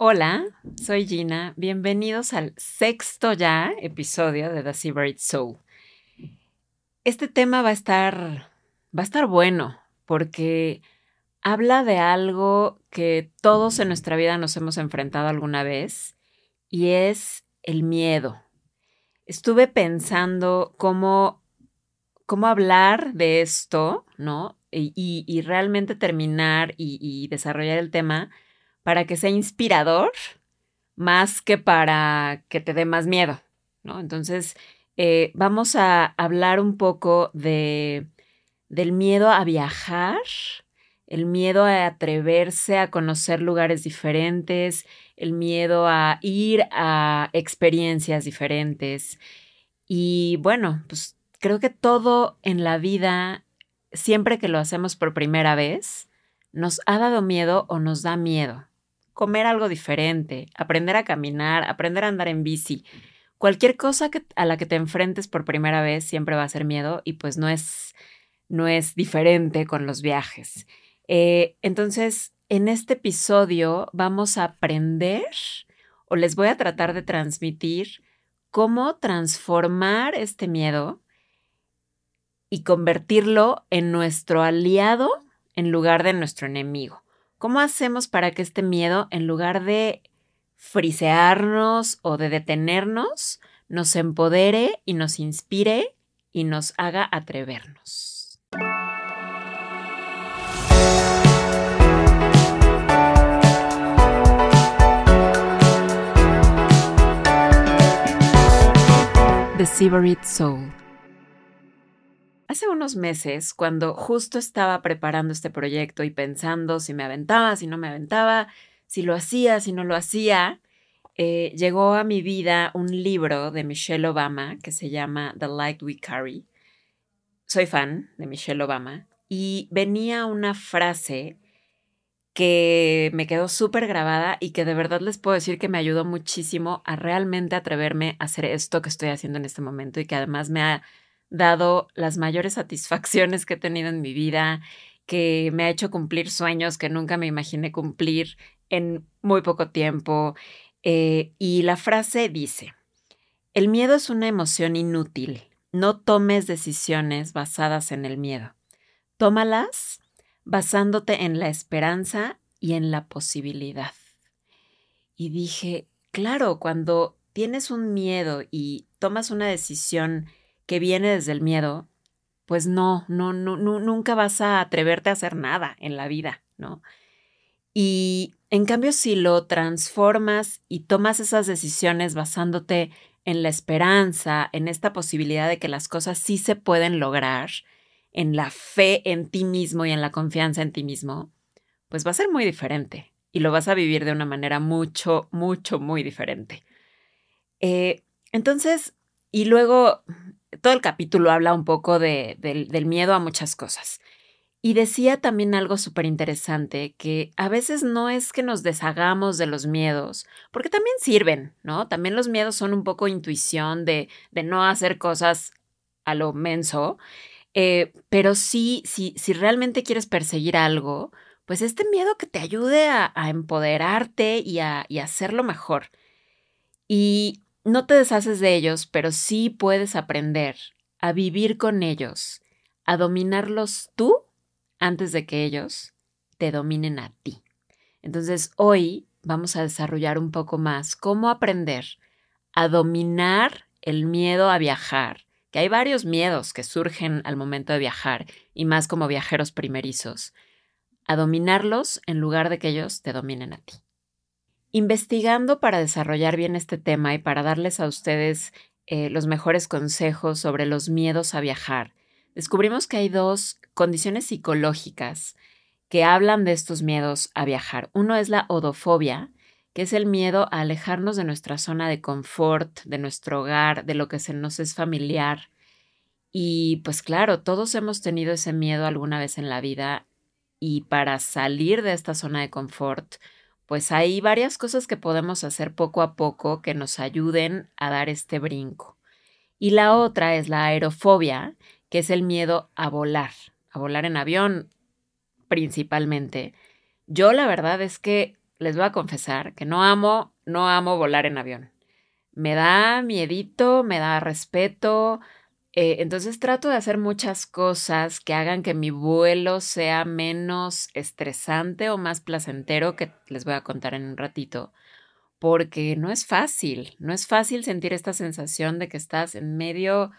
Hola, soy Gina. Bienvenidos al sexto ya episodio de The Seabird Soul. Este tema va a estar va a estar bueno porque habla de algo que todos en nuestra vida nos hemos enfrentado alguna vez y es el miedo. Estuve pensando cómo cómo hablar de esto, ¿no? Y, realmente terminar y desarrollar el tema para que sea inspirador más que para que te dé más miedo, ¿no? Entonces, eh, vamos a hablar un poco de, del miedo a viajar, el miedo a atreverse a conocer lugares diferentes, el miedo a ir a experiencias diferentes. Y bueno, pues creo que todo en la vida, siempre que lo hacemos por primera vez, nos ha dado miedo o nos da miedo comer algo diferente, aprender a caminar, aprender a andar en bici. Cualquier cosa que, a la que te enfrentes por primera vez siempre va a ser miedo y pues no es, no es diferente con los viajes. Eh, entonces, en este episodio vamos a aprender o les voy a tratar de transmitir cómo transformar este miedo y convertirlo en nuestro aliado en lugar de nuestro enemigo. ¿Cómo hacemos para que este miedo, en lugar de frisearnos o de detenernos, nos empodere y nos inspire y nos haga atrevernos? The Severid Soul Hace unos meses, cuando justo estaba preparando este proyecto y pensando si me aventaba, si no me aventaba, si lo hacía, si no lo hacía, eh, llegó a mi vida un libro de Michelle Obama que se llama The Light We Carry. Soy fan de Michelle Obama y venía una frase que me quedó súper grabada y que de verdad les puedo decir que me ayudó muchísimo a realmente atreverme a hacer esto que estoy haciendo en este momento y que además me ha dado las mayores satisfacciones que he tenido en mi vida, que me ha hecho cumplir sueños que nunca me imaginé cumplir en muy poco tiempo. Eh, y la frase dice, el miedo es una emoción inútil. No tomes decisiones basadas en el miedo. Tómalas basándote en la esperanza y en la posibilidad. Y dije, claro, cuando tienes un miedo y tomas una decisión que viene desde el miedo, pues no, no, no, nunca vas a atreverte a hacer nada en la vida, ¿no? Y en cambio, si lo transformas y tomas esas decisiones basándote en la esperanza, en esta posibilidad de que las cosas sí se pueden lograr, en la fe en ti mismo y en la confianza en ti mismo, pues va a ser muy diferente y lo vas a vivir de una manera mucho, mucho, muy diferente. Eh, entonces, y luego todo el capítulo habla un poco de, del miedo a muchas cosas. Y decía también algo súper interesante, que a veces no es que nos deshagamos de los miedos, porque también sirven, ¿no? También los miedos son un poco intuición de, de no hacer cosas a lo menso, eh, pero sí, si realmente quieres perseguir algo, pues este miedo que te ayude a, empoderarte y a, y a hacerlo mejor. Y no te deshaces de ellos, pero sí puedes aprender a vivir con ellos, a dominarlos tú antes de que ellos te dominen a ti. Entonces, hoy vamos a desarrollar un poco más cómo aprender a dominar el miedo a viajar, que hay varios miedos que surgen al momento de viajar, y más como viajeros primerizos, a dominarlos en lugar de que ellos te dominen a ti. Investigando para desarrollar bien este tema y para darles a ustedes eh, los mejores consejos sobre los miedos a viajar, descubrimos que hay dos condiciones psicológicas que hablan de estos miedos a viajar. Uno es la odofobia, que es el miedo a alejarnos de nuestra zona de confort, de nuestro hogar, de lo que se nos es familiar. Y pues claro, todos hemos tenido ese miedo alguna vez en la vida y para salir de esta zona de confort, pues hay varias cosas que podemos hacer poco a poco que nos ayuden a dar este brinco. Y la otra es la aerofobia, que es el miedo a volar, a volar en avión principalmente. Yo la verdad es que les voy a confesar que no amo, no amo volar en avión. Me da miedito, me da respeto. Eh, entonces trato de hacer muchas cosas que hagan que mi vuelo sea menos estresante o más placentero, que les voy a contar en un ratito, porque no es fácil, no es fácil sentir esta sensación de que estás en medio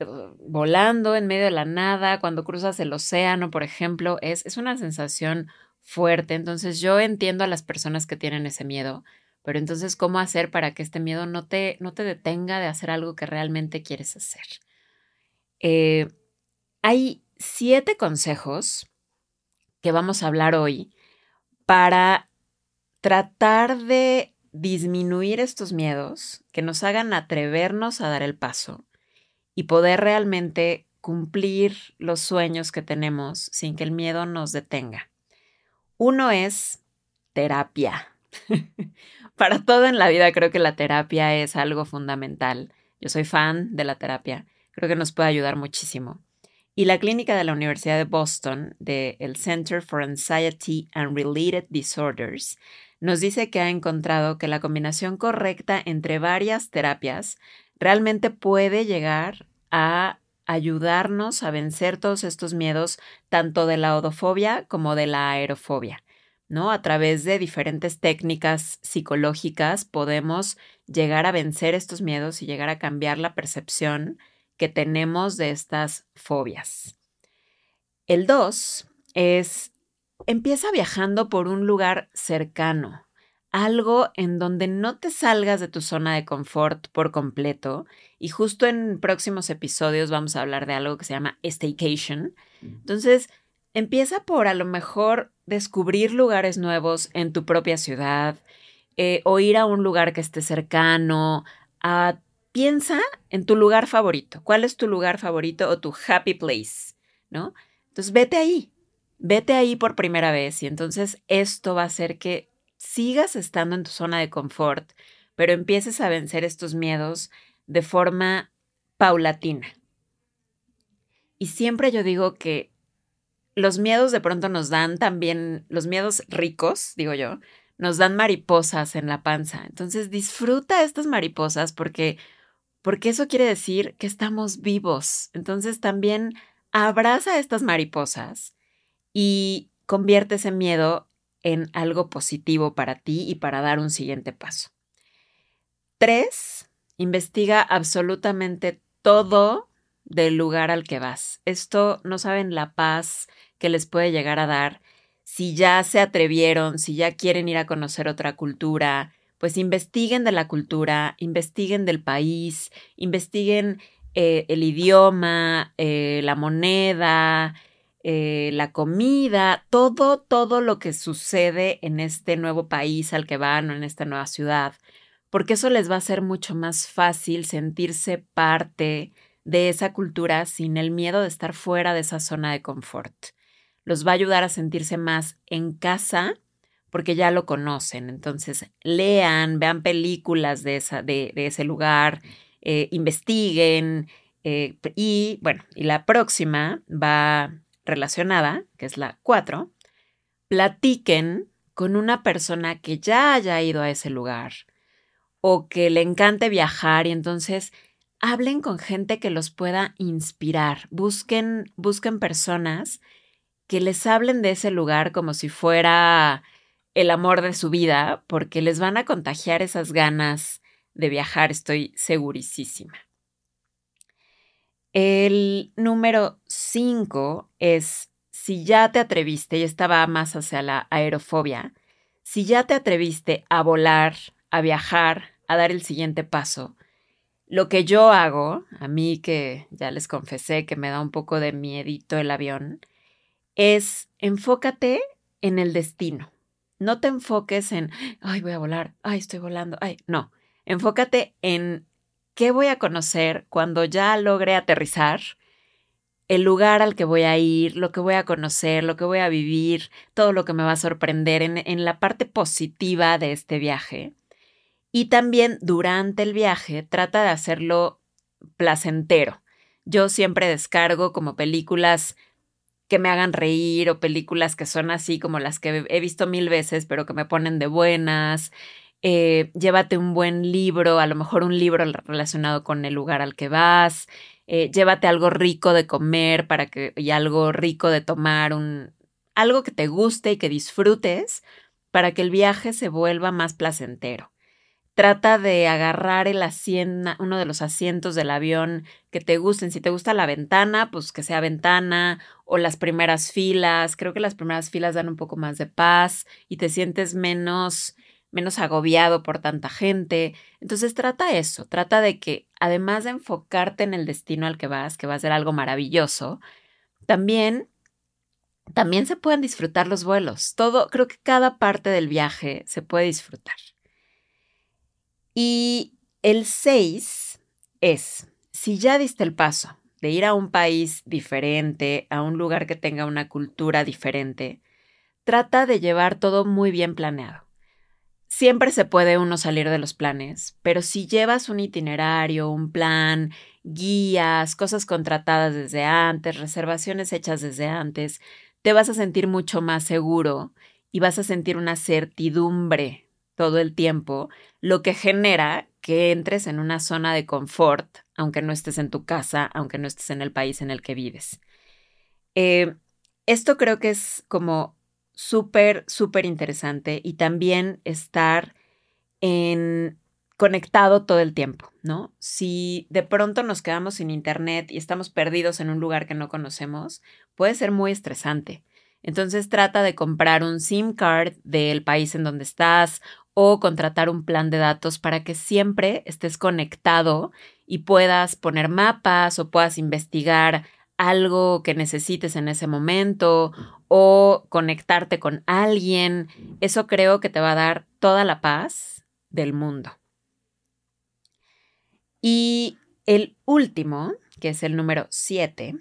uh, volando en medio de la nada, cuando cruzas el océano, por ejemplo, es, es una sensación fuerte. Entonces yo entiendo a las personas que tienen ese miedo, pero entonces, ¿cómo hacer para que este miedo no te, no te detenga de hacer algo que realmente quieres hacer? Eh, hay siete consejos que vamos a hablar hoy para tratar de disminuir estos miedos, que nos hagan atrevernos a dar el paso y poder realmente cumplir los sueños que tenemos sin que el miedo nos detenga. Uno es terapia. Para todo en la vida creo que la terapia es algo fundamental. Yo soy fan de la terapia. Creo que nos puede ayudar muchísimo. Y la clínica de la Universidad de Boston, del Center for Anxiety and Related Disorders, nos dice que ha encontrado que la combinación correcta entre varias terapias realmente puede llegar a ayudarnos a vencer todos estos miedos, tanto de la odofobia como de la aerofobia. ¿No? A través de diferentes técnicas psicológicas podemos llegar a vencer estos miedos y llegar a cambiar la percepción que tenemos de estas fobias. El 2 es, empieza viajando por un lugar cercano, algo en donde no te salgas de tu zona de confort por completo. Y justo en próximos episodios vamos a hablar de algo que se llama staycation. Entonces, empieza por a lo mejor descubrir lugares nuevos en tu propia ciudad eh, o ir a un lugar que esté cercano. Ah, piensa en tu lugar favorito. ¿Cuál es tu lugar favorito o tu happy place? ¿No? Entonces vete ahí. Vete ahí por primera vez y entonces esto va a hacer que sigas estando en tu zona de confort, pero empieces a vencer estos miedos de forma paulatina. Y siempre yo digo que los miedos de pronto nos dan también, los miedos ricos, digo yo, nos dan mariposas en la panza. Entonces disfruta estas mariposas porque, porque eso quiere decir que estamos vivos. Entonces también abraza estas mariposas y convierte ese miedo en algo positivo para ti y para dar un siguiente paso. Tres, investiga absolutamente todo del lugar al que vas. Esto no saben la paz que les puede llegar a dar si ya se atrevieron, si ya quieren ir a conocer otra cultura, pues investiguen de la cultura, investiguen del país, investiguen eh, el idioma, eh, la moneda, eh, la comida, todo, todo lo que sucede en este nuevo país al que van o en esta nueva ciudad, porque eso les va a hacer mucho más fácil sentirse parte de esa cultura sin el miedo de estar fuera de esa zona de confort. Los va a ayudar a sentirse más en casa porque ya lo conocen. Entonces, lean, vean películas de, esa, de, ese lugar, eh, investiguen. Eh, y bueno, y la próxima va relacionada, que es la 4, platiquen con una persona que ya haya ido a ese lugar o que le encante viajar y entonces hablen con gente que los pueda inspirar. Busquen, busquen personas que les hablen de ese lugar como si fuera el amor de su vida, porque les van a contagiar esas ganas de viajar, estoy segurísima. El número 5 es si ya te atreviste, y estaba más hacia la aerofobia, si ya te atreviste a volar, a viajar, a dar el siguiente paso, lo que yo hago, a mí que ya les confesé que me da un poco de miedito el avión, es enfócate en el destino. No te enfoques en, ay, voy a volar, ay, estoy volando, ay, no. Enfócate en qué voy a conocer cuando ya logre aterrizar, el lugar al que voy a ir, lo que voy a conocer, lo que voy a vivir, todo lo que me va a sorprender en, en la parte positiva de este viaje. Y también durante el viaje trata de hacerlo placentero. Yo siempre descargo como películas que me hagan reír o películas que son así como las que he visto mil veces, pero que me ponen de buenas. Eh, llévate un buen libro, a lo mejor un libro relacionado con el lugar al que vas. Eh, llévate algo rico de comer para que, y algo rico de tomar, un, algo que te guste y que disfrutes para que el viaje se vuelva más placentero. Trata de agarrar el asiento, uno de los asientos del avión que te gusten. Si te gusta la ventana, pues que sea ventana o las primeras filas. Creo que las primeras filas dan un poco más de paz y te sientes menos menos agobiado por tanta gente. Entonces trata eso, trata de que además de enfocarte en el destino al que vas, que va a ser algo maravilloso, también también se pueden disfrutar los vuelos. Todo, creo que cada parte del viaje se puede disfrutar. Y el 6 es, si ya diste el paso de ir a un país diferente, a un lugar que tenga una cultura diferente, trata de llevar todo muy bien planeado. Siempre se puede uno salir de los planes, pero si llevas un itinerario, un plan, guías, cosas contratadas desde antes, reservaciones hechas desde antes, te vas a sentir mucho más seguro y vas a sentir una certidumbre todo el tiempo, lo que genera que entres en una zona de confort, aunque no estés en tu casa, aunque no estés en el país en el que vives. Eh, esto creo que es como súper, súper interesante y también estar en conectado todo el tiempo, ¿no? Si de pronto nos quedamos sin internet y estamos perdidos en un lugar que no conocemos, puede ser muy estresante. Entonces trata de comprar un SIM card del país en donde estás o contratar un plan de datos para que siempre estés conectado y puedas poner mapas o puedas investigar algo que necesites en ese momento o conectarte con alguien. Eso creo que te va a dar toda la paz del mundo. Y el último, que es el número 7,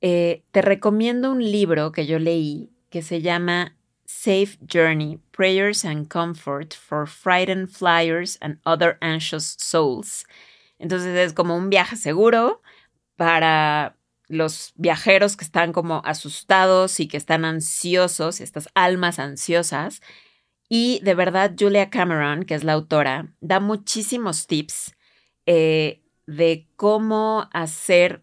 eh, te recomiendo un libro que yo leí que se llama Safe Journey, Prayers and Comfort for Frightened Flyers and Other Anxious Souls. Entonces es como un viaje seguro para los viajeros que están como asustados y que están ansiosos, estas almas ansiosas. Y de verdad, Julia Cameron, que es la autora, da muchísimos tips eh, de cómo hacer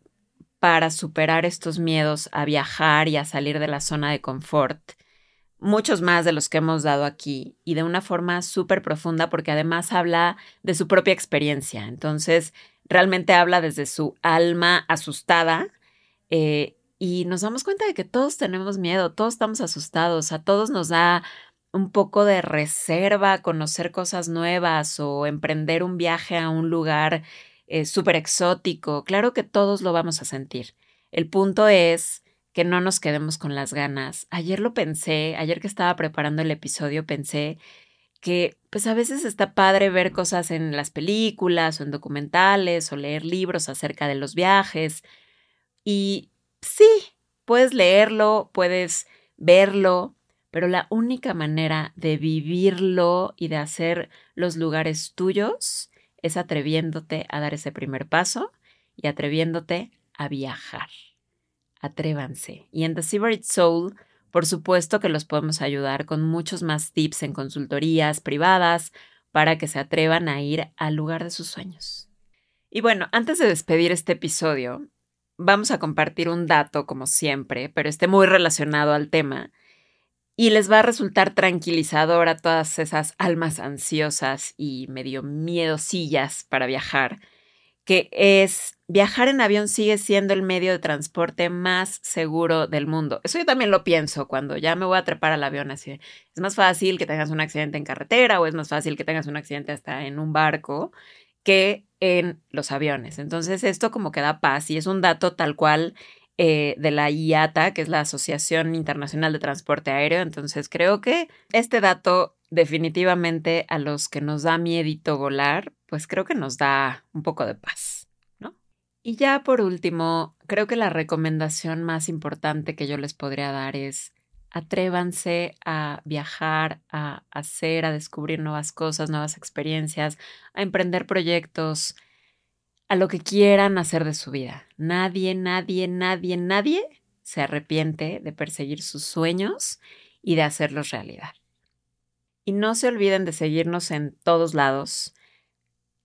para superar estos miedos a viajar y a salir de la zona de confort muchos más de los que hemos dado aquí y de una forma súper profunda porque además habla de su propia experiencia. Entonces, realmente habla desde su alma asustada eh, y nos damos cuenta de que todos tenemos miedo, todos estamos asustados, a todos nos da un poco de reserva conocer cosas nuevas o emprender un viaje a un lugar eh, súper exótico. Claro que todos lo vamos a sentir. El punto es que no nos quedemos con las ganas. Ayer lo pensé, ayer que estaba preparando el episodio pensé que pues a veces está padre ver cosas en las películas o en documentales o leer libros acerca de los viajes. Y sí, puedes leerlo, puedes verlo, pero la única manera de vivirlo y de hacer los lugares tuyos es atreviéndote a dar ese primer paso y atreviéndote a viajar atrévanse. Y en The Seabird Soul, por supuesto que los podemos ayudar con muchos más tips en consultorías privadas para que se atrevan a ir al lugar de sus sueños. Y bueno, antes de despedir este episodio, vamos a compartir un dato como siempre, pero esté muy relacionado al tema y les va a resultar tranquilizador a todas esas almas ansiosas y medio miedosillas para viajar que es viajar en avión sigue siendo el medio de transporte más seguro del mundo. Eso yo también lo pienso cuando ya me voy a trepar al avión así. Es más fácil que tengas un accidente en carretera o es más fácil que tengas un accidente hasta en un barco que en los aviones. Entonces esto como que da paz y es un dato tal cual eh, de la IATA, que es la Asociación Internacional de Transporte Aéreo. Entonces creo que este dato definitivamente a los que nos da miedito volar, pues creo que nos da un poco de paz, ¿no? Y ya por último, creo que la recomendación más importante que yo les podría dar es atrévanse a viajar, a hacer, a descubrir nuevas cosas, nuevas experiencias, a emprender proyectos, a lo que quieran hacer de su vida. Nadie, nadie, nadie, nadie se arrepiente de perseguir sus sueños y de hacerlos realidad. Y no se olviden de seguirnos en todos lados.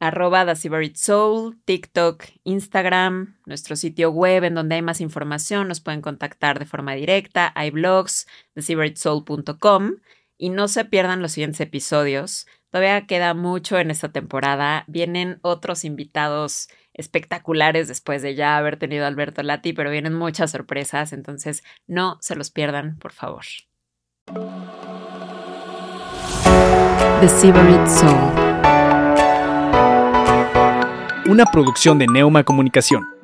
Arroba The Soul, TikTok, Instagram, nuestro sitio web en donde hay más información. Nos pueden contactar de forma directa. Hay blogs, theseabritsoul.com. Y no se pierdan los siguientes episodios. Todavía queda mucho en esta temporada. Vienen otros invitados espectaculares después de ya haber tenido a Alberto Lati, pero vienen muchas sorpresas, entonces no se los pierdan, por favor. The Soul. Una producción de Neuma Comunicación.